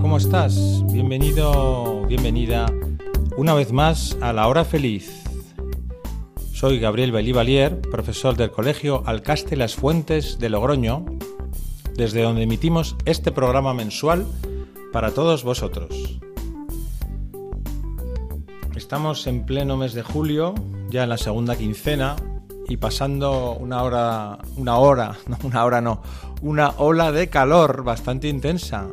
¿Cómo estás? Bienvenido, bienvenida una vez más a la hora feliz. Soy Gabriel Belivalier, profesor del Colegio Alcaste Las Fuentes de Logroño, desde donde emitimos este programa mensual para todos vosotros. Estamos en pleno mes de julio, ya en la segunda quincena, y pasando una hora, una hora, no, una hora no, una ola de calor bastante intensa,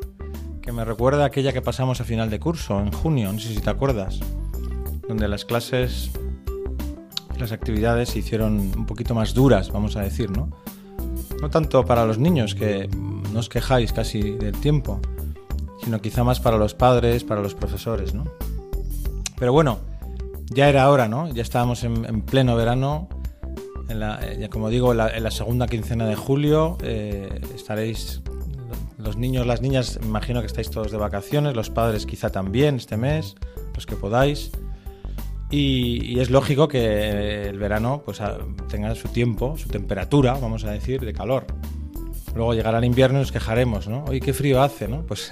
que me recuerda aquella que pasamos a final de curso, en junio, no sé si te acuerdas, donde las clases, las actividades se hicieron un poquito más duras, vamos a decir, ¿no? No tanto para los niños, que no os quejáis casi del tiempo, sino quizá más para los padres, para los profesores, ¿no? Pero bueno, ya era hora, ¿no? Ya estábamos en, en pleno verano, eh, como digo, en la, en la segunda quincena de julio, eh, estaréis los niños, las niñas, imagino que estáis todos de vacaciones, los padres quizá también este mes, los que podáis. Y, es lógico que el verano pues a- tenga su tiempo, su temperatura, vamos a decir, de calor. Luego llegará el invierno y nos quejaremos, ¿no? Oye, qué frío hace, ¿no? Pues,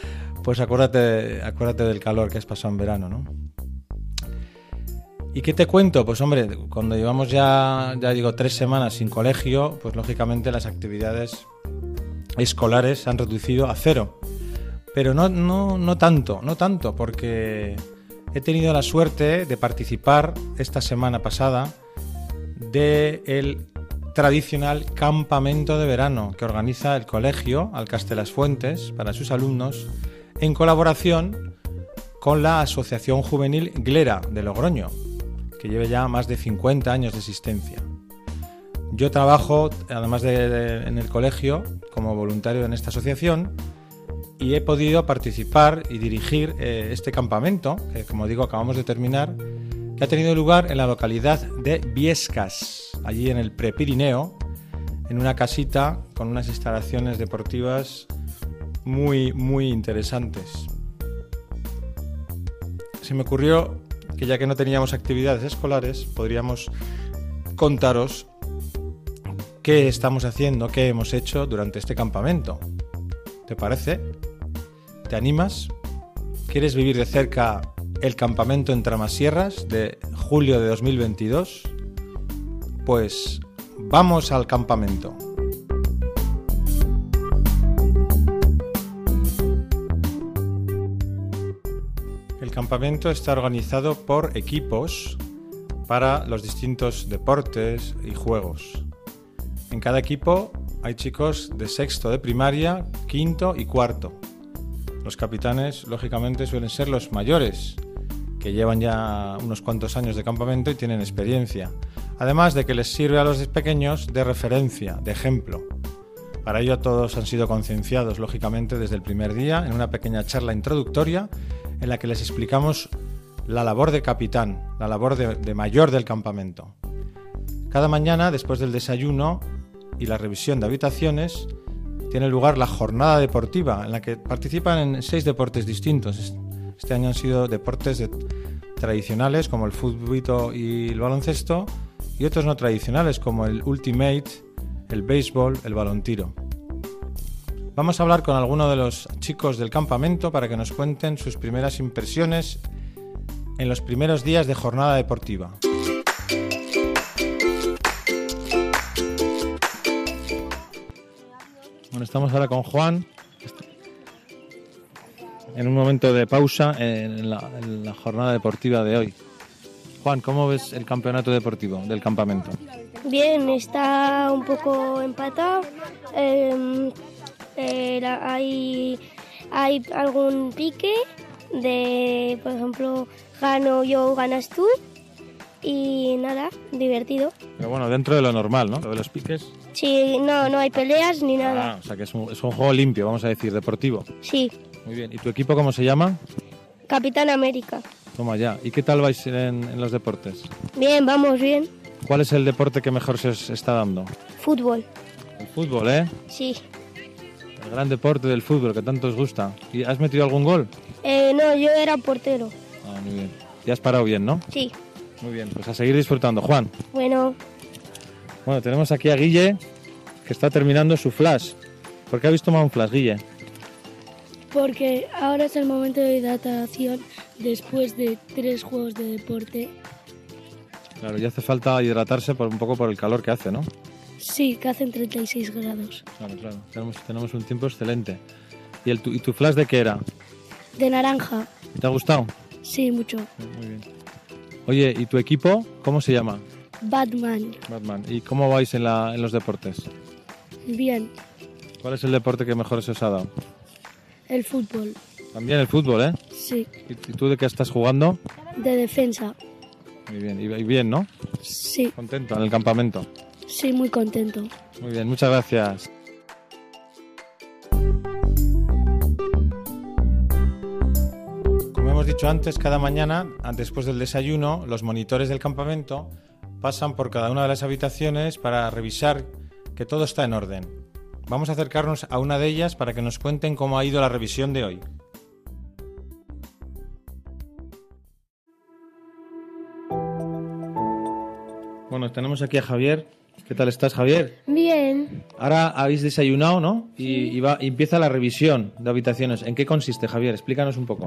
pues acuérdate, acuérdate del calor que has pasado en verano, ¿no? ¿Y qué te cuento? Pues hombre, cuando llevamos ya, ya digo, tres semanas sin colegio, pues lógicamente las actividades escolares se han reducido a cero. Pero no, no, no tanto, no tanto, porque he tenido la suerte de participar esta semana pasada del tradicional campamento de verano que organiza el colegio Alcastelas Fuentes para sus alumnos en colaboración con la Asociación Juvenil Glera de Logroño, que lleva ya más de 50 años de existencia. Yo trabajo, además de, en el colegio, como voluntario en esta asociación y he podido participar y dirigir eh, este campamento, que como digo acabamos de terminar, que ha tenido lugar en la localidad de Viescas, allí en el Prepirineo, en una casita con unas instalaciones deportivas muy, muy interesantes. Se me ocurrió que ya que no teníamos actividades escolares, podríamos contaros qué estamos haciendo, qué hemos hecho durante este campamento. ¿Te parece? ¿Te animas? ¿Quieres vivir de cerca el campamento en Tramasierras de julio de 2022? Pues vamos al campamento. El campamento está organizado por equipos para los distintos deportes y juegos. En cada equipo hay chicos de sexto de primaria, quinto y cuarto. Los capitanes, lógicamente, suelen ser los mayores, que llevan ya unos cuantos años de campamento y tienen experiencia. Además de que les sirve a los pequeños de referencia, de ejemplo. Para ello todos han sido concienciados, lógicamente, desde el primer día en una pequeña charla introductoria en la que les explicamos la labor de capitán, la labor de, mayor del campamento. Cada mañana, después del desayuno y la revisión de habitaciones, tiene lugar la jornada deportiva, en la que participan en seis deportes distintos. Este año han sido deportes de- tradicionales como el fútbol y el baloncesto, y otros no tradicionales como el ultimate, el béisbol, el balontiro. Vamos a hablar con algunos de los chicos del campamento para que nos cuenten sus primeras impresiones en los primeros días de jornada deportiva. Bueno, estamos ahora con Juan. En un momento de pausa en la, en la jornada deportiva de hoy. Juan, ¿cómo ves el campeonato deportivo del campamento? Bien, está un poco empatado. Eh, eh, la- hay, hay algún pique de, por ejemplo, gano yo, ganas tú. y nada, divertido. Pero bueno, dentro de lo normal, ¿no? Lo de los piques. Sí, no, no hay peleas ni nada. Ah, o sea que es un, es un juego limpio, vamos a decir, deportivo. Sí, Muy bien. ¿Y tu equipo cómo se llama? Capitán América. Toma ya. ¿Y qué tal vais en, en los deportes? Bien, vamos bien. ¿Cuál es el deporte que mejor se os está dando? Fútbol. El fútbol, ¿eh? Sí. El gran deporte del fútbol que tanto os gusta. ¿Y has metido algún gol? Eh, no, yo era portero. Ah, muy bien. Y has parado bien, ¿no? Sí. Muy bien. Pues a seguir disfrutando. Juan. Bueno, Bueno, tenemos aquí a Guille, que está terminando su flash. ¿Por qué habéis tomado un flash, Guille? Porque ahora es el momento de hidratación después de tres juegos de deporte. Claro, ya hace falta hidratarse por un poco por el calor que hace, ¿no? Sí, que hacen 36 grados. Claro, claro. Tenemos, tenemos un tiempo excelente. ¿Y, el, tu, ¿Y tu flash de qué era? De naranja. ¿Te ha gustado? Sí, mucho. Muy bien. Oye, ¿y tu equipo cómo se llama? Batman. Batman. ¿Y cómo vais en, la, en los deportes? Bien. ¿Cuál es el deporte que mejor se os ha dado? El fútbol. También el fútbol, ¿eh? Sí. ¿Y, tú de qué estás jugando? De defensa. Muy bien. Y bien, ¿no? Sí. Contento en el campamento. Sí, muy contento. Muy bien, muchas gracias. Como hemos dicho antes, cada mañana, después del desayuno, los monitores del campamento pasan por cada una de las habitaciones para revisar que todo está en orden. Vamos a acercarnos a una de ellas para que nos cuenten cómo ha ido la revisión de hoy. Bueno, tenemos aquí a Javier. ¿Qué tal estás, Javier? Bien. Ahora habéis desayunado, ¿no? Y, y va- y empieza la revisión de habitaciones. ¿En qué consiste, Javier? Explícanos un poco.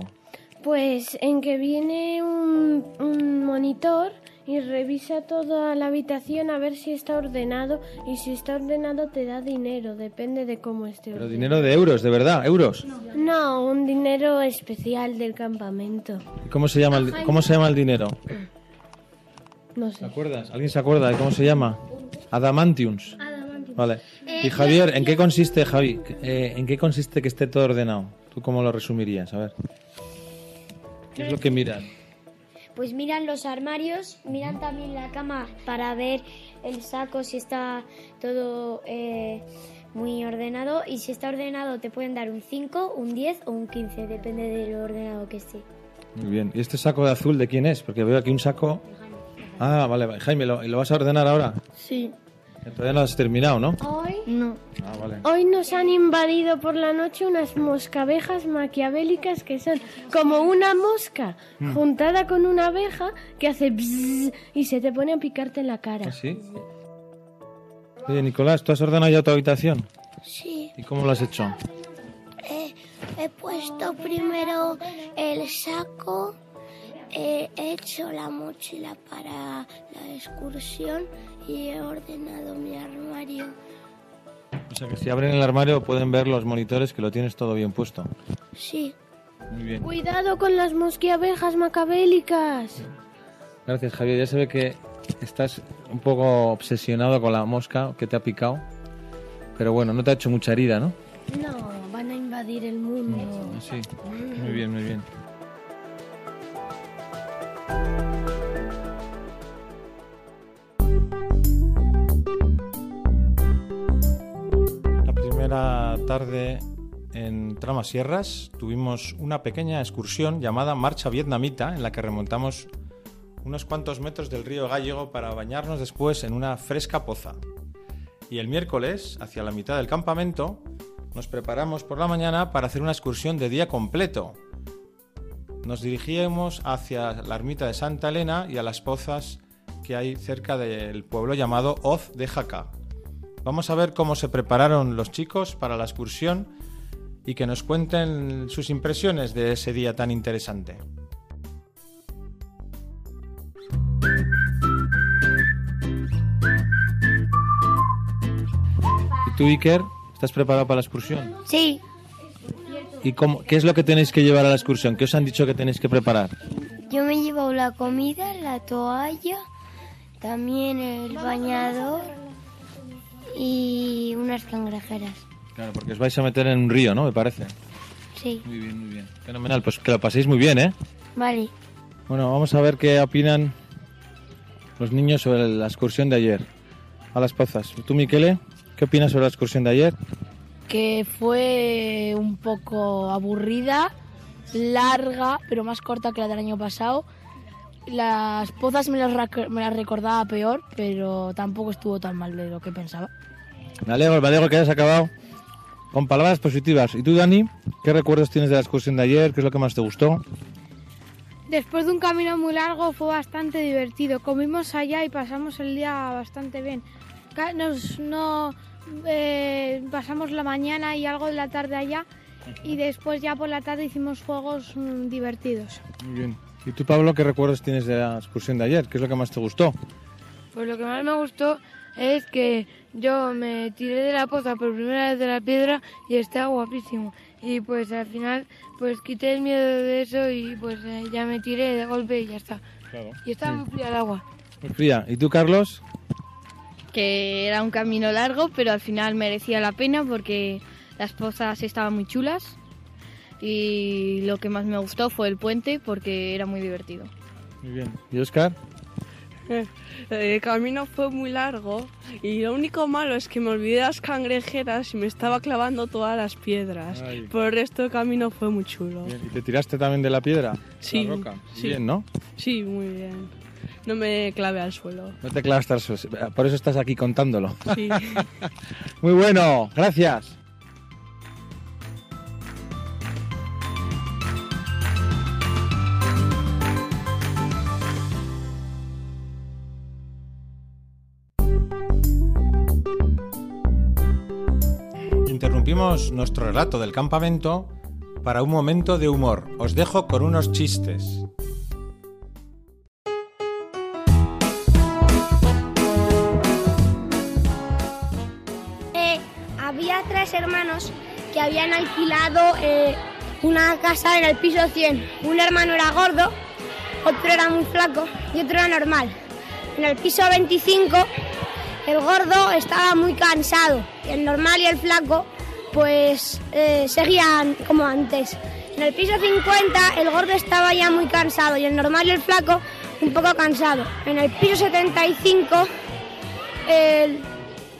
Pues en que viene un, un monitor y revisa toda la habitación a ver si está ordenado y si está ordenado te da dinero, depende de cómo esté Pero ordenado. dinero de euros, de verdad, euros. No, un dinero especial del campamento. ¿Y ¿Cómo se llama el, cómo se llama el dinero? No ¿Te sé. acuerdas? ¿Alguien se acuerda de cómo se llama? Adamantiums. Vale. Y Javier, ¿en qué consiste, Javi? Eh, ¿En qué consiste que esté todo ordenado? ¿Tú cómo lo resumirías? A ver. ¿Qué es lo que miras? Pues miran los armarios, miran también la cama para ver el saco si está todo eh, muy ordenado y si está ordenado te pueden dar un 5, un 10 o un 15, depende de lo ordenado que esté. Muy bien. ¿Y este saco de azul de quién es? Porque veo aquí un saco... Ah, vale, vale. Jaime, ¿lo, ¿lo vas a ordenar ahora? Sí. Todavía no has terminado, ¿no? Hoy, No. Ah, vale. hoy nos han invadido por la noche unas moscabejas maquiavélicas que son como una mosca juntada con una abeja que hace bzzz y se te pone a picarte en la cara. ¿Ah, sí? Oye, Nicolás, ¿tú has ordenado ya tu habitación? sí. ¿Y cómo lo has hecho? Eh, he puesto primero el saco, he hecho la mochila para la excursión y he ordenado mi armario. O sea que si abren el armario pueden ver los monitores que lo tienes todo bien puesto. Sí. Muy bien. Cuidado con las mosquiabejas macabélicas. Gracias, Javier. Ya se ve que estás un poco obsesionado con la mosca que te ha picado. Pero bueno, no te ha hecho mucha herida, ¿no? No, van a invadir el mundo. Sí. Muy bien, muy bien. Tarde en Tramasierras tuvimos una pequeña excursión llamada Marcha Vietnamita en la que remontamos unos cuantos metros del río Gallego para bañarnos después en una fresca poza. Y el miércoles, hacia la mitad del campamento, nos preparamos por la mañana para hacer una excursión de día completo. Nos dirigíamos hacia la ermita de Santa Elena y a las pozas que hay cerca del pueblo llamado Hoz de Jaca. Vamos a ver cómo se prepararon los chicos para la excursión y que nos cuenten sus impresiones de ese día tan interesante. ¿Y tú, Iker, estás preparado para la excursión? Sí. ¿Y cómo, qué es lo que tenéis que llevar a la excursión? ¿Qué os han dicho que tenéis que preparar? Yo me llevo la comida, la toalla, también el bañador y unas cangrejeras. Claro, porque os vais a meter en un río, ¿no? Me parece. Sí. Muy bien, muy bien. Fenomenal, pues que lo paséis muy bien, ¿eh? Vale. Bueno, vamos a ver qué opinan los niños sobre la excursión de ayer a las pozas. ¿Tú, Miquele, qué opinas sobre la excursión de ayer? Que fue un poco aburrida, larga, pero más corta que la del año pasado. Las pozas me las, me las recordaba peor, pero tampoco estuvo tan mal de lo que pensaba. Me alegro, me alegro que hayas acabado con palabras positivas. ¿Y tú, Dani, qué recuerdos tienes de la excursión de ayer? ¿Qué es lo que más te gustó? Después de un camino muy largo fue bastante divertido. Comimos allá y pasamos el día bastante bien. Nos no eh, pasamos la mañana y algo de la tarde allá y después ya por la tarde hicimos juegos mm, divertidos. Muy bien. ¿Y tú, Pablo, qué recuerdos tienes de la excursión de ayer? ¿Qué es lo que más te gustó? Pues lo que más me gustó es que yo me tiré de la poza por primera vez de la piedra y estaba guapísimo. Y pues al final pues quité el miedo de eso y pues eh, ya me tiré de golpe y ya está. Claro. Y estaba muy fría el agua. Muy fría. ¿Y tú, Carlos? que era un camino largo, pero al final merecía la pena porque las pozas estaban muy chulas y lo que más me gustó fue el puente porque era muy divertido. Muy bien. ¿Y Oscar? El camino fue muy largo y lo único malo es que me olvidé las cangrejeras y me estaba clavando todas las piedras. Ay. Por el resto del camino fue muy chulo. Bien. ¿Y te tiraste también de la piedra? Sí, ¿De la roca? sí. Bien, ¿no? Sí, muy bien. No me clavé al suelo. No te clavas al suelo. Por eso estás aquí contándolo. Sí. Muy bueno. Gracias. Nuestro relato del campamento para un momento de humor. Os dejo con unos chistes. Eh, había tres hermanos que habían alquilado eh, una casa en el piso 100. Un hermano era gordo, otro era muy flaco y otro era normal. En el piso 25 el gordo estaba muy cansado el normal y el flaco pues eh, seguían como antes. En el piso 50 el gordo estaba ya muy cansado y el normal y el flaco un poco cansado. En el piso 75 el,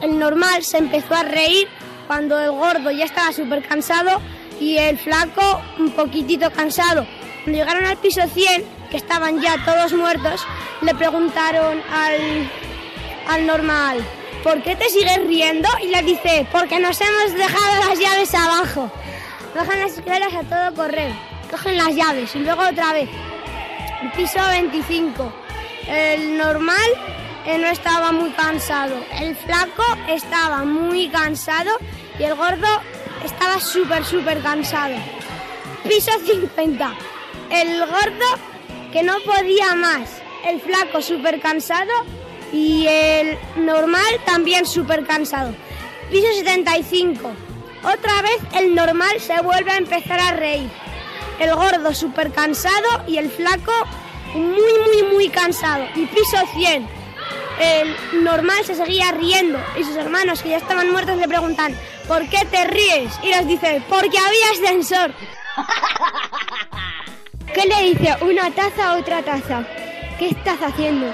el normal se empezó a reír cuando el gordo ya estaba súper cansado y el flaco un poquitito cansado. Cuando llegaron al piso 100, que estaban ya todos muertos, le preguntaron al, al normal, ¿por qué te sigues riendo? Y le dice, porque nos hemos dejado las llaves abajo. Bajan las escaleras a todo correr, cogen las llaves y luego otra vez. El piso 25. El normal eh, no estaba muy cansado. El flaco estaba muy cansado y el gordo estaba súper, súper cansado. Piso 50. El gordo que no podía más. El flaco súper cansado y el normal también súper cansado. Piso 75. Otra vez el normal se vuelve a empezar a reír. El gordo súper cansado y el flaco muy, muy, muy cansado. Y piso 100. El normal se seguía riendo y sus hermanos que ya estaban muertos le preguntan, ¿por qué te ríes? Y les dice, porque había ascensor. ¿Qué le dice una taza a otra taza? ¿Qué estás haciendo?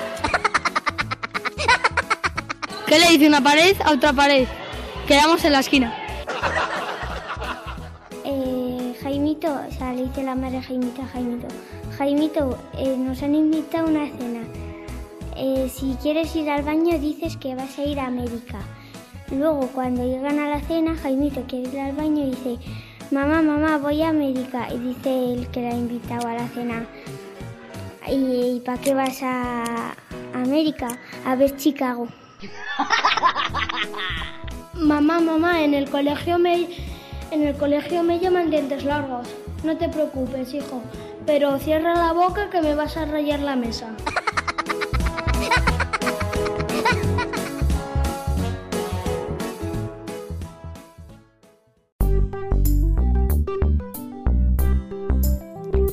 ¿Qué le dice una pared a otra pared? Quedamos en la esquina. Eh, Jaimito, o sea, le dice la madre Jaimito Jaimito. Jaimito, eh, nos han invitado a una cena. Eh, si quieres ir al baño, dices que vas a ir a América. Luego, cuando llegan a la cena, Jaimito quiere ir al baño y dice, mamá, mamá, voy a América. Y dice el que la ha invitado a la cena, ¿y, para qué vas a América? A ver Chicago. Mamá, mamá, en el colegio me en el colegio me llaman dientes largos. No te preocupes, hijo, pero cierra la boca que me vas a rayar la mesa.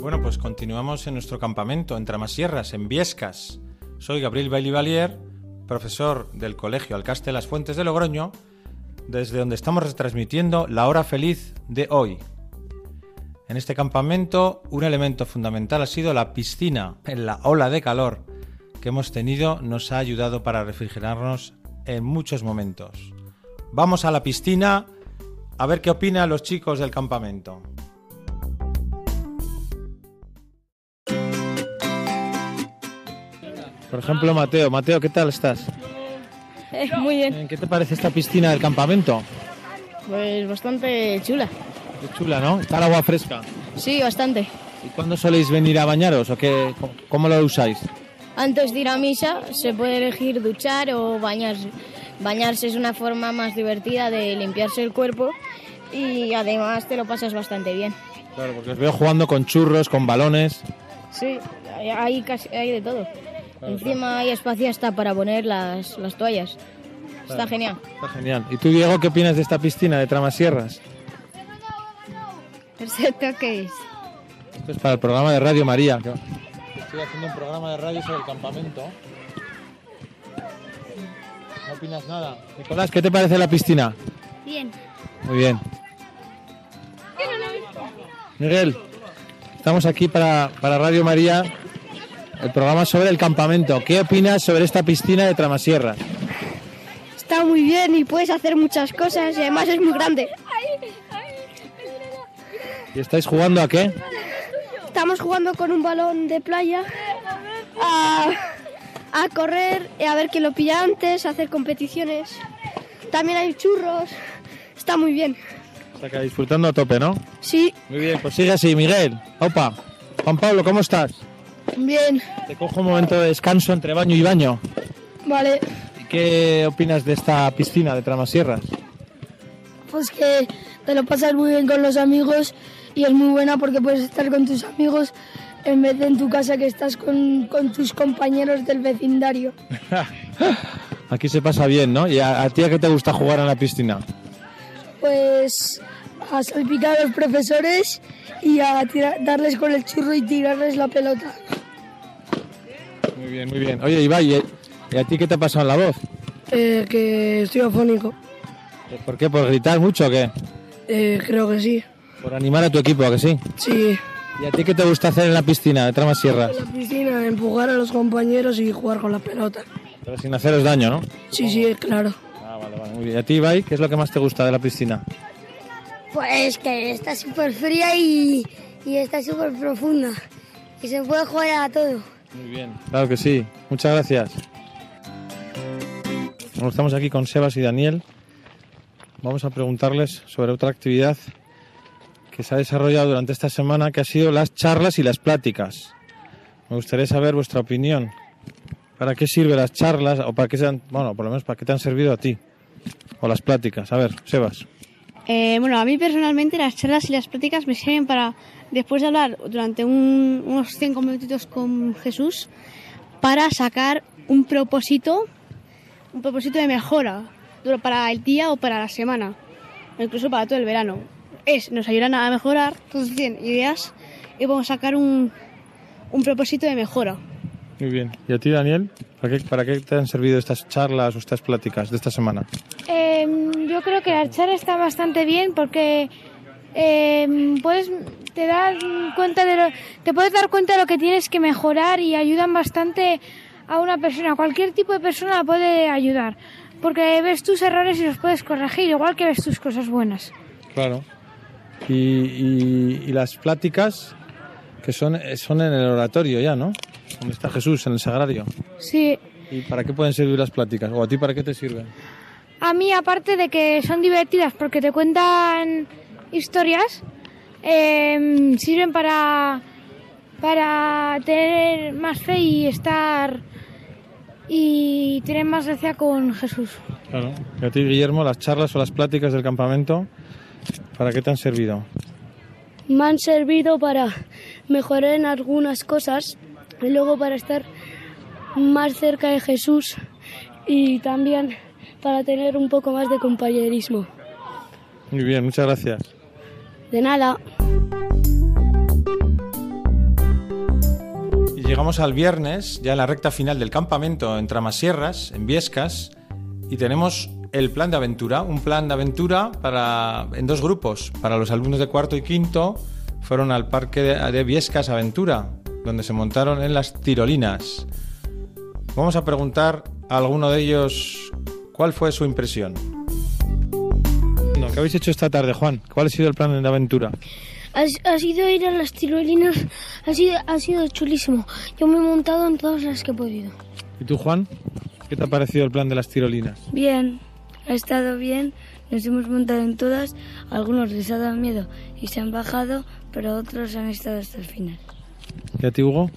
Bueno, pues continuamos en nuestro campamento en Tramasierras, en Viescas. Soy Gabriel Bailey Valier, profesor del Colegio Alcaste las Fuentes de Logroño, desde donde estamos retransmitiendo la hora feliz de hoy. En este campamento, un elemento fundamental ha sido la piscina en la ola de calor que hemos tenido nos ha ayudado para refrigerarnos en muchos momentos. Vamos a la piscina a ver qué opinan los chicos del campamento. Por ejemplo, Mateo. Mateo, ¿qué tal estás? muy bien. ¿Qué te parece esta piscina del campamento? Pues bastante chula. Es chula, ¿no? Está el agua fresca. Sí, bastante. ¿Y cuándo soléis venir a bañaros o qué, cómo- lo usáis? Antes de ir a misa se puede elegir duchar o bañarse. Bañarse es una forma más divertida de limpiarse el cuerpo y además te lo pasas bastante bien. Claro, porque os veo jugando con churros, con balones. Sí, hay casi, hay de todo. Encima hay espacio hasta para poner las, las toallas. Está genial. Está genial. ¿Y tú, Diego, qué opinas de esta piscina de Tramasierras? ¿Esto qué es? Esto es para el programa de Radio María. Estoy haciendo un programa de radio sobre el campamento. ¿No opinas nada? Nicolás, ¿qué te parece la piscina? Bien. Muy bien. Miguel, estamos aquí para, para Radio María, el programa sobre el campamento. ¿Qué opinas sobre esta piscina de Tramasierras? Está muy bien y puedes hacer muchas cosas y además es muy grande. ¿Y estáis jugando a qué? Estamos jugando con un balón de playa a, a correr, y a ver quién lo pilla antes, a hacer competiciones. También hay churros. Está muy bien. Que disfrutando a tope, ¿no? Sí, Muy bien, pues sigue así, Miguel. Opa. Juan Pablo, ¿cómo estás? Bien. Te cojo un momento de descanso entre baño y baño. Vale. ¿Y qué opinas de esta piscina de Tramasierras? Pues que te lo pasas muy bien con los amigos y es muy buena porque puedes estar con tus amigos en vez de en tu casa que estás con, con tus compañeros del vecindario. Aquí se pasa bien, ¿no? ¿Y a, a ti a qué te gusta jugar en la piscina? Pues a salpicar a los profesores y a tira- darles con el churro y tirarles la pelota. Muy bien, muy bien. Oye, Ibai, ¿y- ¿y a ti qué te ha pasado en la voz? Eh, que estoy afónico. ¿Por qué? ¿Por gritar mucho o qué? Eh, creo que sí. Por animar a tu equipo, ¿a que sí? Sí. ¿Y a ti qué te gusta hacer en la piscina de Tramasierras? En la piscina, empujar a los compañeros y jugar con la pelota. Pero sin haceros daño, ¿no? Sí, sí, claro. Ah, vale, vale, muy bien. ¿Y a ti, Ibai, qué es lo que más te gusta de la piscina? Pues que está súper fría y, y está súper profunda. Y se puede jugar a todo. Muy bien. Claro que sí. Muchas gracias. Bueno, estamos aquí con Sebas y Daniel. Vamos a preguntarles sobre otra actividad que se ha desarrollado durante esta semana, que ha sido las charlas y las pláticas. Me gustaría saber vuestra opinión. ¿Para qué sirven las charlas o para qué se han, bueno, por lo menos para qué te han servido a ti? O las pláticas. A ver, Sebas. Eh, bueno, a mí personalmente las charlas y las prácticas me sirven para, después de hablar durante un- unos cinco minutitos con Jesús, para sacar un propósito, un propósito de mejora duro para el día o para la semana, o incluso para todo el verano. Es, nos ayudan a mejorar, entonces tienen ideas y vamos a sacar un, un propósito de mejora. Muy bien. ¿Y a ti, Daniel? ¿Para qué, para qué te han servido estas charlas o estas pláticas de esta semana? Em, yo creo que la charla está bastante bien porque em, puedes te das cuenta de lo, te puedes dar cuenta de lo que tienes que mejorar y ayudan bastante a una persona. Cualquier tipo de persona puede ayudar porque ves tus errores y los puedes corregir igual que ves tus cosas buenas. Claro. Y, y- y las pláticas que son, eh, son en el oratorio ya, ¿no? Donde está Jesús, en el sagrario. Sí. ¿Y para qué pueden servir las pláticas? ¿O a ti para qué te sirven? A mí, aparte de que son divertidas porque te cuentan historias, em, sirven para, para tener más fe y estar y tener más gracia con Jesús. Claro. ¿Y a ti, Guillermo, las charlas o las pláticas del campamento, para qué te han servido? Me han servido para mejorar en algunas cosas y luego para estar más cerca de Jesús y también para tener un poco más de compañerismo. Muy bien, muchas gracias. De nada. Y llegamos al viernes, ya en la recta final del campamento en Tramasierras, en Viescas, y tenemos el plan de aventura, un plan de aventura para, en dos grupos. Para los alumnos de cuarto y quinto fueron al parque de, de Viescas Aventura, donde se montaron en las tirolinas. Vamos a preguntar a alguno de ellos cuál fue su impresión. No, ¿Qué habéis hecho esta tarde, Juan? ¿Cuál ha sido el plan de aventura? Ha, ha sido ir a las tirolinas, ha sido, ha sido chulísimo. Yo me he montado en todas las que he podido. ¿Y tú, Juan? ¿Qué te ha parecido el plan de las tirolinas? Bien, ha estado bien, nos hemos montado en todas, algunos les ha dado miedo y se han bajado, pero otros han estado hasta el final. ¿Y a ti, Hugo?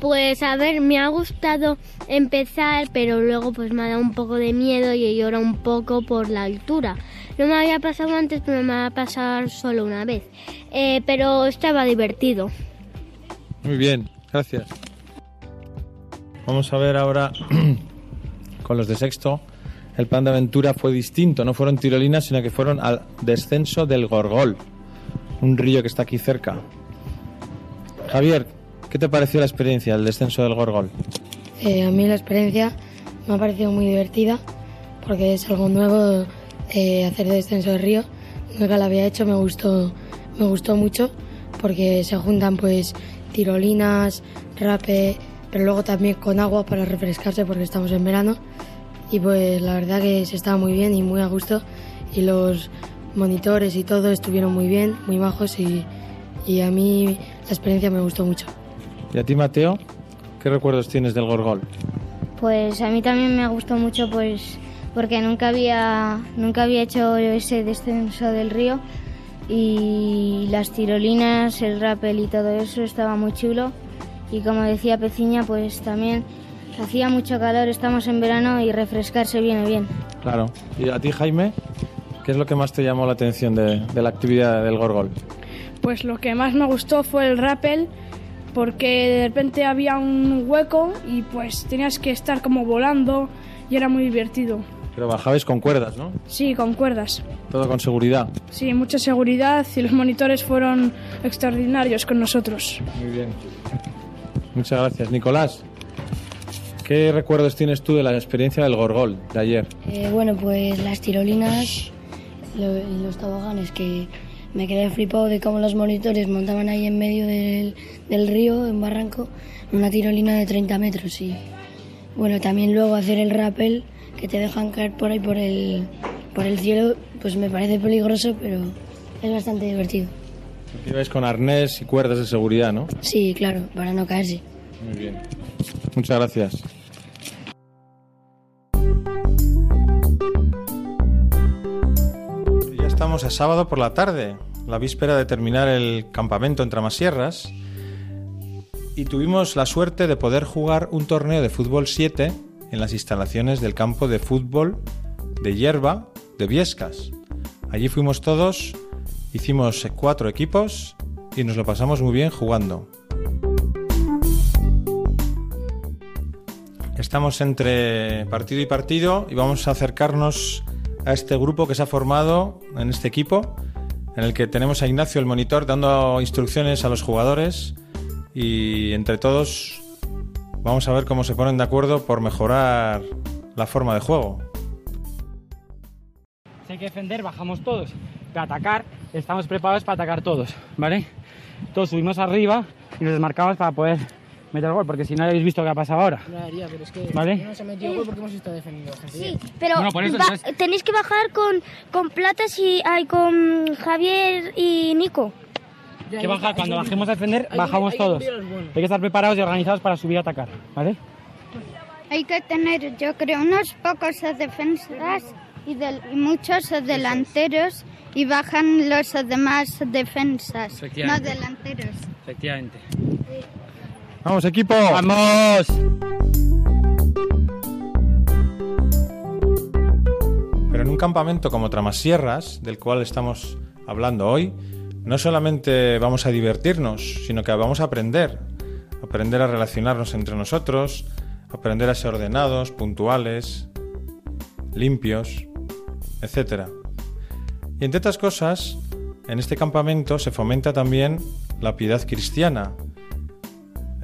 Pues a ver, me ha gustado empezar, pero luego pues me ha dado un poco de miedo y he llorado un poco por la altura. No me había pasado antes, pero me va a pasar solo una vez. Eh, pero estaba divertido. Muy bien, gracias. Vamos a ver ahora con los de sexto. El plan de aventura fue distinto, no fueron tirolinas, sino que fueron al descenso del Gorgol, un río que está aquí cerca. Javier, ¿qué te pareció la experiencia del descenso del Gorgol? Eh, a mí la experiencia me ha parecido muy divertida porque es algo nuevo eh, hacer descenso de río. Nunca lo había hecho, me gustó, me gustó mucho porque se juntan pues tirolinas, rape, pero luego también con agua para refrescarse porque estamos en verano. Y pues la verdad que se estaba muy bien y muy a gusto y los monitores y todo estuvieron muy bien, muy bajos y, y a mí la experiencia me gustó mucho. ¿Y a ti, Mateo? ¿Qué recuerdos tienes del Gorgol? Pues a mí también me gustó mucho pues porque nunca había nunca había hecho ese descenso del río y las tirolinas, el rappel y todo eso estaba muy chulo y como decía Peciña pues también hacía mucho calor, estamos en verano y refrescarse viene bien. Claro. ¿Y a ti, Jaime? ¿Qué es lo que más te llamó la atención de, de la actividad del Gorgol? Pues lo que más me gustó fue el rappel, porque de repente había un hueco y pues tenías que estar como volando y era muy divertido. Pero bajabais con cuerdas, ¿no? Sí, con cuerdas. Todo con seguridad. Sí, mucha seguridad y los monitores fueron extraordinarios con nosotros. Muy bien. Muchas gracias. Nicolás, ¿qué recuerdos tienes tú de la experiencia del Gorgol de ayer? Eh, bueno, pues las tirolinas los toboganes que me quedé flipado de cómo los monitores montaban ahí en medio del, del río, en Barranco, una tirolina de 30 metros. Y bueno, también luego hacer el rappel, que te dejan caer por ahí por el, por el cielo, pues me parece peligroso, pero es bastante divertido. Ibais con arnés y cuerdas de seguridad, ¿no? Sí, claro, para no caerse. Muy bien. Muchas gracias. A sábado por la tarde, la víspera de terminar el campamento en Tramasierras. Y tuvimos la suerte de poder jugar un torneo de fútbol 7 en las instalaciones del campo de fútbol de hierba de Viescas. Allí fuimos todos, hicimos cuatro equipos y nos lo pasamos muy bien jugando. Estamos entre partido y partido y vamos a acercarnos a este grupo que se ha formado en este equipo, en el que tenemos a Ignacio el monitor dando instrucciones a los jugadores y entre todos vamos a ver cómo se ponen de acuerdo por mejorar la forma de juego. Si hay que defender, bajamos todos. Para atacar, estamos preparados para atacar todos, ¿vale? Todos subimos arriba y nos desmarcamos para poder meter gol, porque si no habéis visto qué ha pasado ahora. pero es que ¿Vale? no se ha metido gol porque hemos estado defendiendo Sí, pero Bueno, por eso, entonces- tenéis que bajar con, con Platas y ay, con Javier y Nico. Que bajar, cuando bajemos a defender, bajamos hay todos. Hay que estar preparados y organizados para subir a atacar, ¿vale? Hay que tener, yo creo, unos pocos defensas y, del- y muchos delanteros y bajan los demás defensas, no Efectivamente. delanteros. Efectivamente. ¡Vamos, equipo! ¡Vamos! Pero en un campamento como Tramasierras, del cual estamos hablando hoy, no solamente vamos a divertirnos, sino que vamos a aprender. Aprender a relacionarnos entre nosotros, aprender a ser ordenados, puntuales, limpios, etc. Y entre otras cosas, en este campamento se fomenta también la piedad cristiana,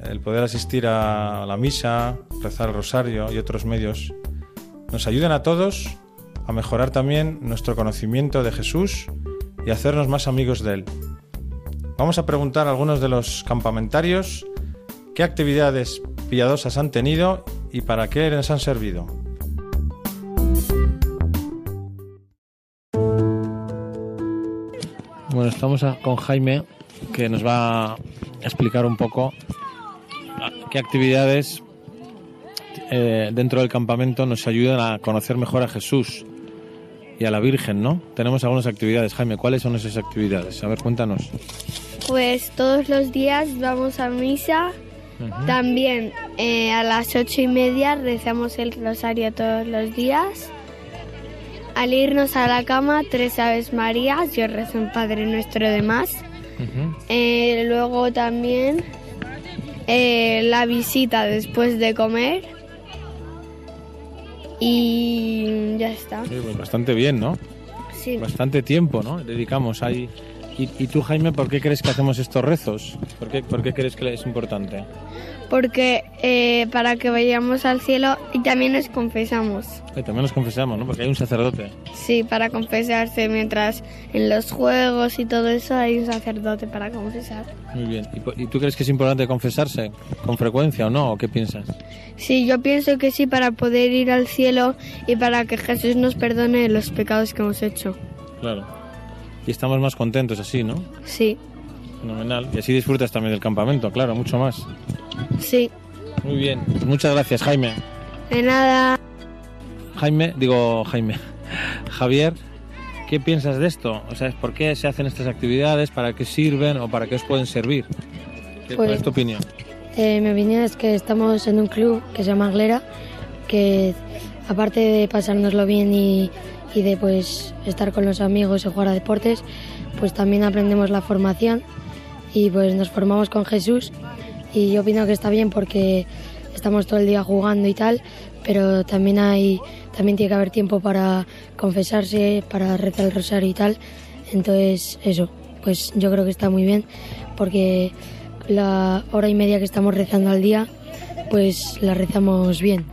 el poder asistir a la misa, rezar el rosario y otros medios nos ayudan a todos a mejorar también nuestro conocimiento de Jesús y hacernos más amigos de Él. Vamos a preguntar a algunos de los campamentarios qué actividades piadosas han tenido y para qué les han servido. Bueno, estamos con Jaime, que nos va a explicar un poco qué actividades eh, dentro del campamento nos ayudan a conocer mejor a Jesús y a la Virgen, ¿no? Tenemos algunas actividades. Jaime, ¿cuáles son esas actividades? A ver, cuéntanos. Pues todos los días vamos a misa. También eh, a las ocho y media rezamos el rosario todos los días. Al irnos a la cama, tres Aves Marías. Yo rezo un Padre Nuestro de más. Eh, luego también eh, la visita después de comer. Y ya está. Sí, pues bastante bien, ¿no? Sí. Bastante tiempo, ¿no? Dedicamos ahí. ¿Y, y tú, Jaime, por qué crees que hacemos estos rezos? ¿Por qué, por qué crees que es importante? Porque eh, para que vayamos al cielo y también nos confesamos. Eh, también nos confesamos, ¿no? Porque hay un sacerdote. Sí, para confesarse mientras en los juegos y todo eso hay un sacerdote para confesar. Muy bien. ¿Y, y tú crees que es importante confesarse con frecuencia o no? ¿O qué piensas? Sí, yo pienso que sí para poder ir al cielo y para que Jesús nos perdone los pecados que hemos hecho. Claro. Y estamos más contentos así, ¿no? Sí, Fenomenal. Y así disfrutas también del campamento, claro, mucho más. sí. Muy bien. Pues muchas gracias, Jaime. De nada. Jaime, digo Jaime. Javier, ¿qué piensas de esto? O sea, ¿por qué se hacen estas actividades? ¿Para qué sirven o para qué os pueden servir? ¿Qué, ¿Cuál Pues- es tu opinión? Eh, mi opinión es que estamos en un club que se llama Anglera, que aparte de pasárnoslo bien y, y de pues estar con los amigos y jugar a deportes, pues también aprendemos la formación y pues nos formamos con Jesús y yo opino que está bien porque estamos todo el día jugando y tal, pero también hay también tiene que haber tiempo para confesarse, para rezar el rosario y tal. Entonces, eso, pues yo creo que está muy bien porque la hora y media que estamos rezando al día, pues la rezamos bien.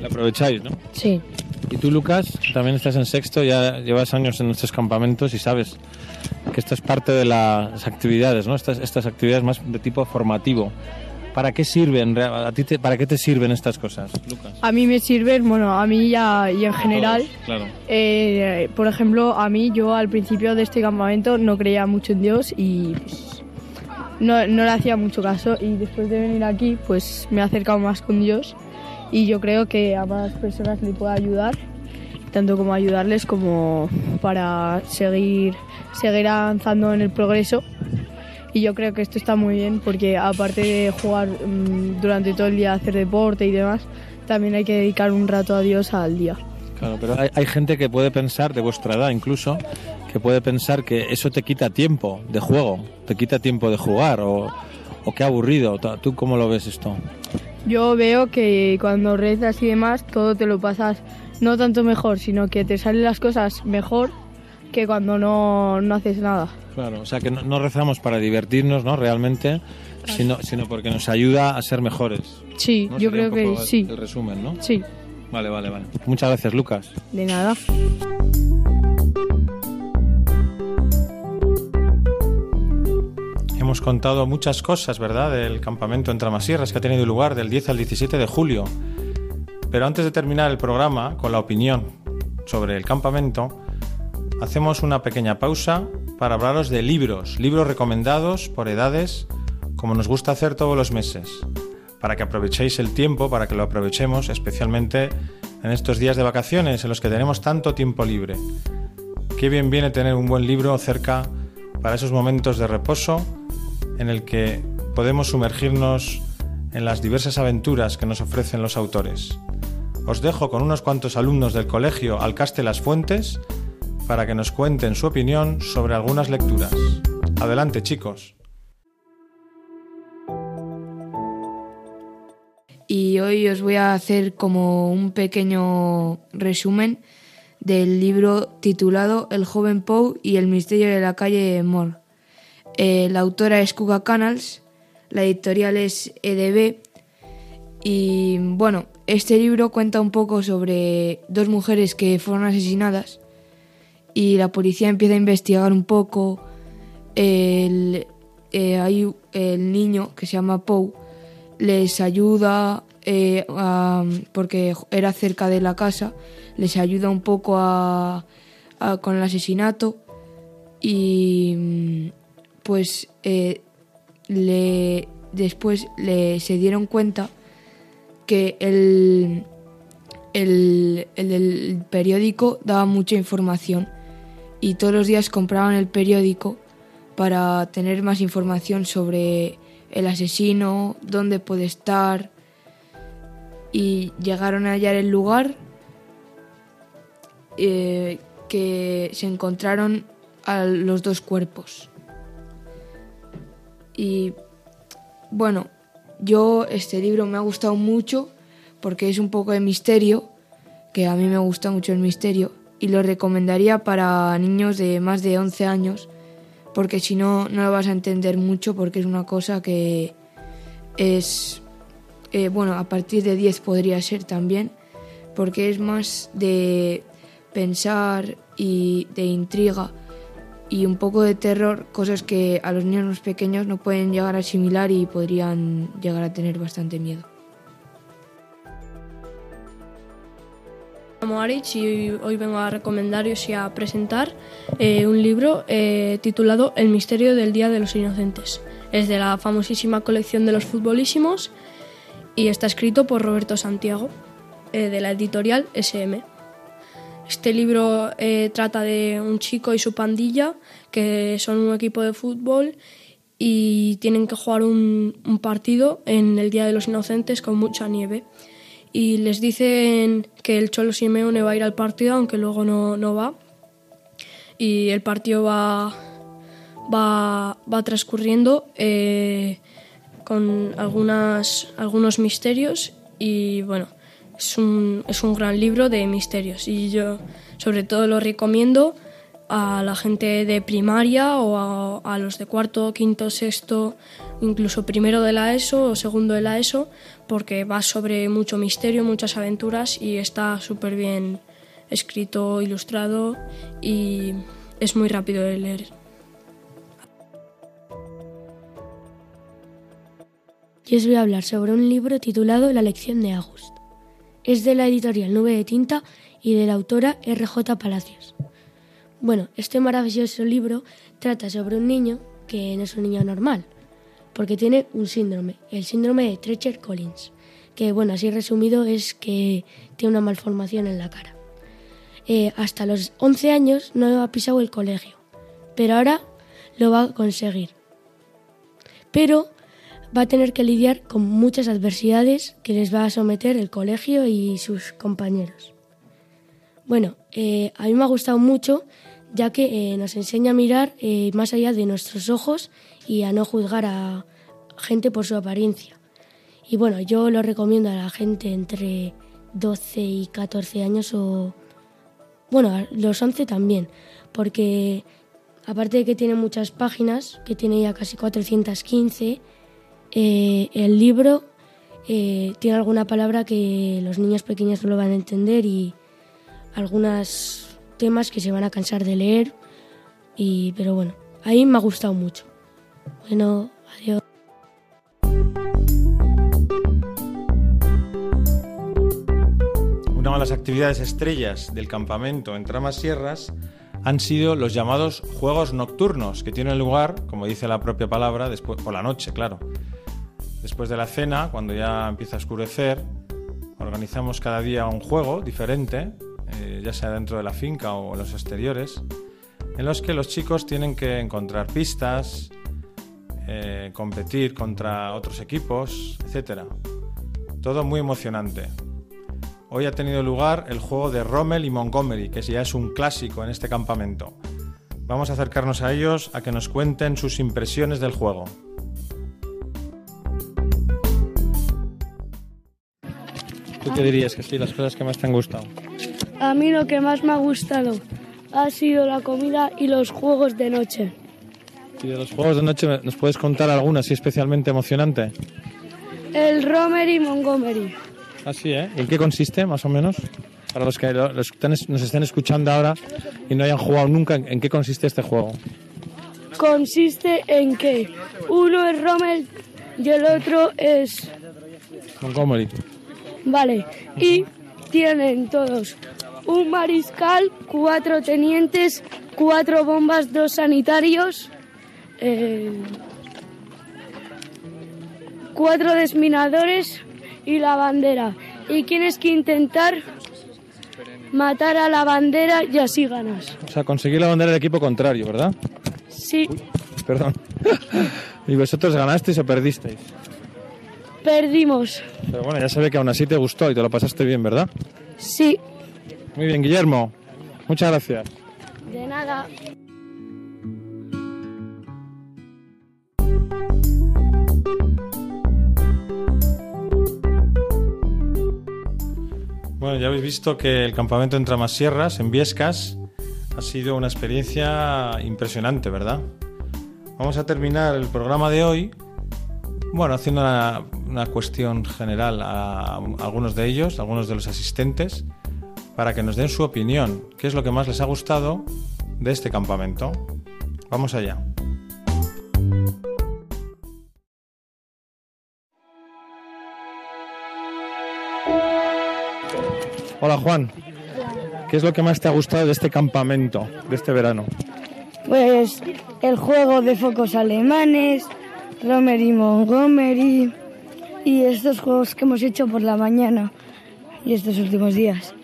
La aprovecháis, ¿no? Sí. Y tú, Lucas, también estás en sexto, ya llevas años en nuestros campamentos y sabes que esto es parte de las actividades, ¿no? Estas, estas actividades más de tipo formativo. ¿Para qué sirven? A ti te- ¿Para qué te sirven estas cosas, Lucas? A mí me sirven, bueno, a mí ya y en general. Claro. Eh, por ejemplo, a mí yo al principio de este campamento no creía mucho en Dios y pues, no, no le hacía mucho caso y después de venir aquí pues me he acercado más con Dios y yo creo que a más personas le puedo ayudar, tanto como ayudarles como para seguir, seguir avanzando en el progreso. Y yo creo que esto está muy bien porque aparte de jugar mm, durante todo el día, hacer deporte y demás, también hay que dedicar un rato a Dios al día. Claro, pero hay, hay gente que puede pensar, de vuestra edad incluso, que puede pensar que eso te quita tiempo de juego, te quita tiempo de jugar o, o qué aburrido. ¿Tú cómo lo ves esto? Yo veo que cuando rezas y demás, todo te lo pasas no tanto mejor, sino que te salen las cosas mejor que cuando no, no haces nada. Claro, o sea que no, no rezamos para divertirnos, ¿no? Realmente, sino, sino porque nos ayuda a ser mejores. Sí, ¿no? yo Sería creo que el- sí. El resumen, ¿no? Sí, Vale, vale, vale. Muchas gracias, Lucas. de nada. Hemos contado muchas cosas, ¿verdad?, del campamento en Tramasierras que ha tenido lugar del 10 al 17 de julio. Pero antes de terminar el programa con la opinión sobre el campamento, hacemos una pequeña pausa para hablaros de libros, libros recomendados por edades, como nos gusta hacer todos los meses, para que aprovechéis el tiempo, para que lo aprovechemos especialmente en estos días de vacaciones en los que tenemos tanto tiempo libre. Qué bien viene tener un buen libro cerca para esos momentos de reposo en el que podemos sumergirnos en las diversas aventuras que nos ofrecen los autores. Os dejo con unos cuantos alumnos del colegio Alcaste Las Fuentes para que nos cuenten su opinión sobre algunas lecturas. Adelante, chicos. y hoy os voy a hacer como un pequeño resumen del libro titulado El joven Poe y el misterio de la calle Moore. Eh, la autora es Kuga Canals, la editorial es EDB y bueno, este libro cuenta un poco sobre dos mujeres que fueron asesinadas y la policía empieza a investigar un poco. El, eh, el niño que se llama Poe les ayuda eh, porque era cerca de la casa, les ayuda un poco a, con el asesinato y pues le, después le, se dieron cuenta que el, el, el periódico daba mucha información y todos los días compraban el periódico para tener más información sobre el asesino, dónde puede estar y llegaron a hallar el lugar eh, que se encontraron a los dos cuerpos. Y bueno, yo este libro me ha gustado mucho porque es un poco de misterio, que a mí me gusta mucho el misterio, y lo recomendaría para niños de más de 11 años, porque si no, no lo vas a entender mucho porque es una cosa que es, eh, bueno, a partir de 10 podría ser también, porque es más de pensar y de intriga y un poco de terror, cosas que a los niños pequeños no pueden llegar a asimilar y podrían llegar a tener bastante miedo. Llamo Aritz y hoy vengo a recomendaros y a presentar eh, un libro eh, titulado El misterio del Día de los Inocentes. Es de la famosísima colección de los futbolísimos y está escrito por Roberto Santiago, eh, de la editorial SM. Este libro eh, trata de un chico y su pandilla que son un equipo de fútbol y tienen que jugar un, partido en el Día de los Inocentes con mucha nieve y les dicen que el Cholo Simeone va a ir al partido, aunque luego no, no va. Y el partido va, va, va transcurriendo eh, con algunas, algunos misterios y bueno, es un, es un gran libro de misterios y yo sobre todo lo recomiendo a la gente de primaria o a, los de cuarto, quinto, sexto, incluso primero de la ESO o segundo de la ESO, porque va sobre mucho misterio, muchas aventuras y está súper bien escrito, ilustrado y es muy rápido de leer. Y os voy a hablar sobre un libro titulado La lección de August. Es de la editorial Nube de Tinta y de la autora R.J. Palacios. Bueno, este maravilloso libro trata sobre un niño que no es un niño normal, porque tiene un síndrome, el síndrome de Treacher Collins, que bueno, así resumido es que tiene una malformación en la cara. Eh, hasta los 11 años no ha pisado el colegio, pero ahora lo va a conseguir. Pero va a tener que lidiar con muchas adversidades que les va a someter el colegio y sus compañeros. Bueno, eh, a mí me ha gustado mucho ya que eh, nos enseña a mirar eh, más allá de nuestros ojos y a no juzgar a gente por su apariencia. Y bueno, yo lo recomiendo a la gente entre 12 y 14 años o... Bueno, a los 11 también, porque aparte de que tiene muchas páginas, que tiene ya casi 415, eh, el libro eh, tiene alguna palabra que los niños pequeños no lo van a entender y algunos temas que se van a cansar de leer. Y, pero bueno, a mí me ha gustado mucho. Bueno, adiós. Una de las actividades estrellas del campamento en Tramas Sierras han sido los llamados juegos nocturnos, que tienen lugar, como dice la propia palabra, después, por la noche, claro. Después de la cena, cuando ya empieza a oscurecer, organizamos cada día un juego diferente, eh, ya sea dentro de la finca o en los exteriores, en los que los chicos tienen que encontrar pistas, eh, competir contra otros equipos, etc. Todo muy emocionante. Hoy ha tenido lugar el juego de Rommel y Montgomery, que ya es un clásico en este campamento. Vamos a acercarnos a ellos a que nos cuenten sus impresiones del juego. ¿Tú qué dirías que sí, las cosas que más te han gustado? A mí lo que más me ha gustado ha sido la comida y los juegos de noche. Y de los juegos de noche, ¿nos puedes contar alguna así especialmente emocionante? El Romer y Montgomery. Así, ¿eh? ¿En qué consiste, más o menos? Para los que lo- los nos estén escuchando ahora y no hayan jugado nunca, ¿en qué consiste este juego? Consiste en que uno es Rommel y el otro es Montgomery. Vale, y tienen todos un mariscal, cuatro tenientes, cuatro bombas, dos sanitarios, eh, cuatro desminadores y la bandera. Y tienes que intentar matar a la bandera y así ganas. O sea, conseguir la bandera del equipo contrario, ¿verdad? Sí, Perdón. ¿Y vosotros ganasteis o perdisteis? Perdimos. Pero bueno, ya se ve que aún así te gustó y te lo pasaste bien, ¿verdad? Sí, Muy bien, Guillermo. Muchas gracias. de nada. Bueno, ya habéis visto que el campamento en Tramasierras, en Viescas, ha sido una experiencia impresionante, ¿verdad? Vamos a terminar el programa de hoy, bueno, haciendo una, cuestión general a algunos de ellos, a algunos de los asistentes, para que nos den su opinión, qué es lo que más les ha gustado de este campamento. Vamos allá. Hola Juan, ¿qué es lo que más te ha gustado de este campamento, de este verano? Pues el juego de focos alemanes, Romer y Montgomery y estos juegos que hemos hecho por la mañana y estos últimos días.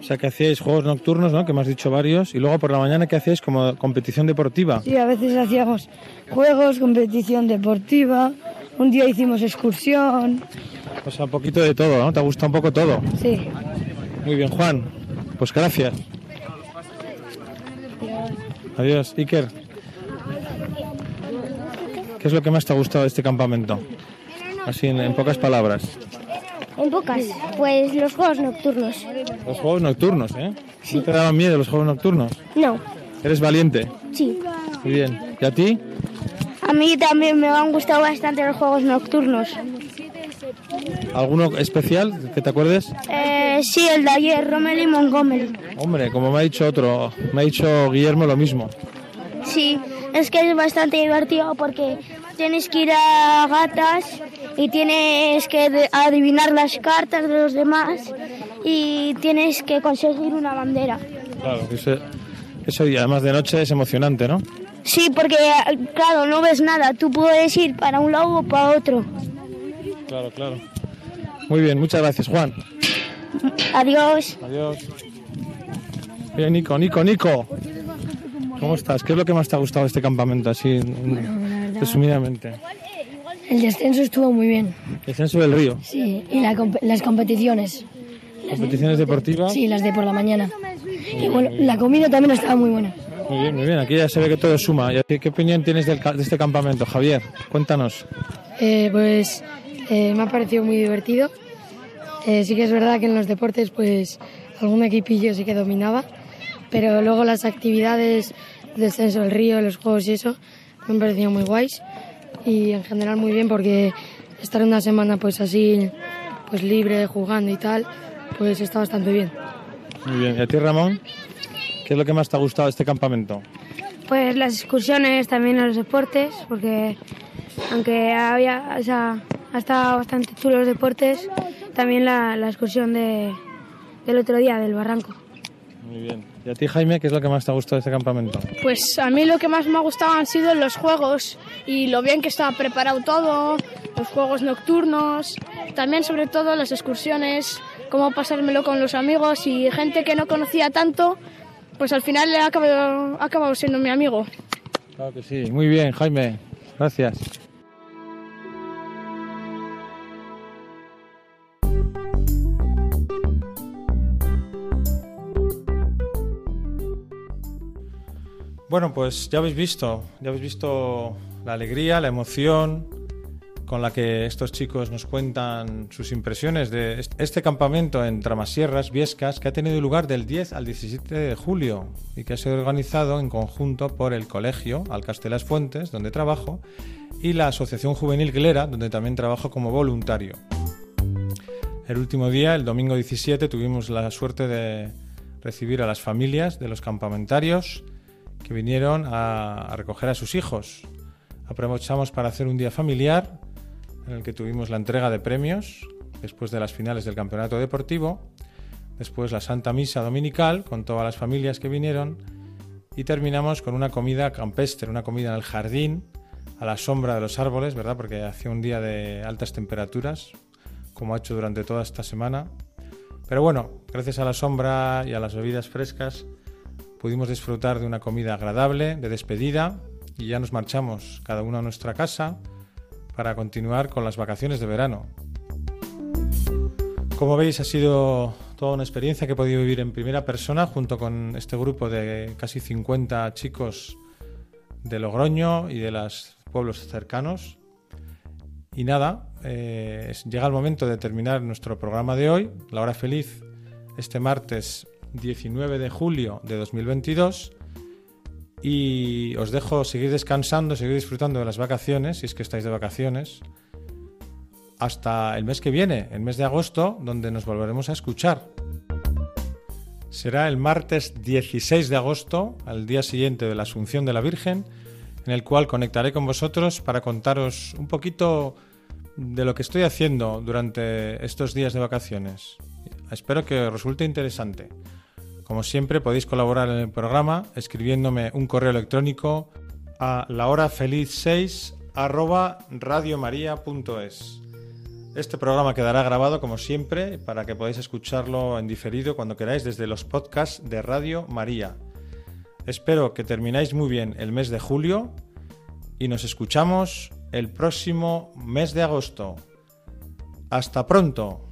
O sea, que hacíais juegos nocturnos, ¿no? Que me has dicho varios. Y luego por la mañana, ¿qué hacíais como competición deportiva? Sí, a veces hacíamos juegos, competición deportiva, un día hicimos excursión. O sea, un poquito de todo, ¿no? ¿Te ha gustado un poco todo? Sí. Muy bien, Juan. Pues gracias. Adiós, Iker. ¿Qué es lo que más te ha gustado de este campamento? Así, en, en pocas palabras. En pocas, pues los juegos nocturnos. Los juegos nocturnos, ¿eh? ¿No te daban miedo los juegos nocturnos? No, ¿Eres valiente? sí. Muy bien. ¿Y a ti? A mí también me han gustado bastante los juegos nocturnos. ¿Alguno especial que te acuerdes? Eh, sí, el de ayer, Rommel y Montgomery. Hombre, como me ha dicho otro, me ha dicho Guillermo lo mismo. Sí, es que es bastante divertido porque tienes que ir a gatas y tienes que adivinar las cartas de los demás y tienes que conseguir una bandera. Claro, eso, eso y además de noche es emocionante, ¿no? Sí, porque claro, no ves nada, tú puedes ir para un lado o para otro. Claro, claro. Muy bien, muchas gracias, Juan. Adiós. Adiós. Bien, Nico, Nico, Nico. ¿Cómo estás? ¿Qué es lo que más te ha gustado de este campamento, así mm, resumidamente? El descenso estuvo muy bien. El censo del río. Sí, y la las competiciones. Competiciones deportivas. Sí, las de por la mañana. Y bueno, la comida también estaba muy buena. Muy bien, muy bien. Aquí ya se ve que todo suma. ¿Y a ti ¿Qué opinión tienes del de este campamento, Javier? Cuéntanos. Eh, pues eh, me ha parecido muy divertido. Eh, sí que es verdad que en los deportes pues algún equipillo sí que dominaba, pero luego las actividades, descenso del río, los juegos y eso me han parecido muy guays y en general muy bien porque estar una semana pues así pues libre, jugando y tal, pues está bastante bien. Muy bien. ¿Y a ti, Ramón? ¿Qué es lo que más te ha gustado de este campamento? Pues las excursiones, también los deportes, porque aunque había, o sea, ha estado bastante chulo los deportes, también la, la excursión de, del otro día, del barranco. Muy bien. ¿Y a ti, Jaime, qué es lo que más te ha gustado de este campamento? Pues a mí lo que más me ha gustado han sido los juegos y lo bien que estaba preparado todo, los juegos nocturnos, también sobre todo las excursiones, cómo pasármelo con los amigos y gente que no conocía tanto, pues al final ha acabado, ha acabado siendo mi amigo. Claro que sí. Muy bien, Jaime. Gracias. Bueno, pues ya habéis visto, ya habéis visto la alegría, la emoción con la que estos chicos nos cuentan sus impresiones de est- este campamento en Tramasierras, Viescas, que ha tenido lugar del 10 al 17 de julio y que ha sido organizado en conjunto por el Colegio Alcastelas Fuentes, donde trabajo, y la Asociación Juvenil Glera, donde también trabajo como voluntario. El último día, el domingo 17, tuvimos la suerte de recibir a las familias de los campamentarios que vinieron a, recoger a sus hijos. Aprovechamos para hacer un día familiar en el que tuvimos la entrega de premios después de las finales del campeonato deportivo, después la Santa Misa Dominical con todas las familias que vinieron y terminamos con una comida campestre, una comida en el jardín, a la sombra de los árboles, ¿verdad? Porque hacía un día de altas temperaturas, como ha hecho durante toda esta semana. Pero bueno, gracias a la sombra y a las bebidas frescas, pudimos disfrutar de una comida agradable, de despedida, y ya nos marchamos cada uno a nuestra casa para continuar con las vacaciones de verano. Como veis, ha sido toda una experiencia que he podido vivir en primera persona junto con este grupo de casi 50 chicos de Logroño y de los pueblos cercanos. Y nada, eh, llega el momento de terminar nuestro programa de hoy, La Hora Feliz, este martes 19 de julio de 2022. Y os dejo seguir descansando, seguir disfrutando de las vacaciones, si es que estáis de vacaciones, hasta el mes que viene, el mes de agosto, donde nos volveremos a escuchar. Será el martes 16 de agosto, al día siguiente de la Asunción de la Virgen, en el cual conectaré con vosotros para contaros un poquito de lo que estoy haciendo durante estos días de vacaciones. Espero que os resulte interesante. Como siempre podéis colaborar en el programa escribiéndome un correo electrónico a lahorafeliz6 Este programa quedará grabado como siempre para que podáis escucharlo en diferido cuando queráis desde los podcasts de Radio María. Espero que termináis muy bien el mes de julio y nos escuchamos el próximo mes de agosto. Hasta pronto.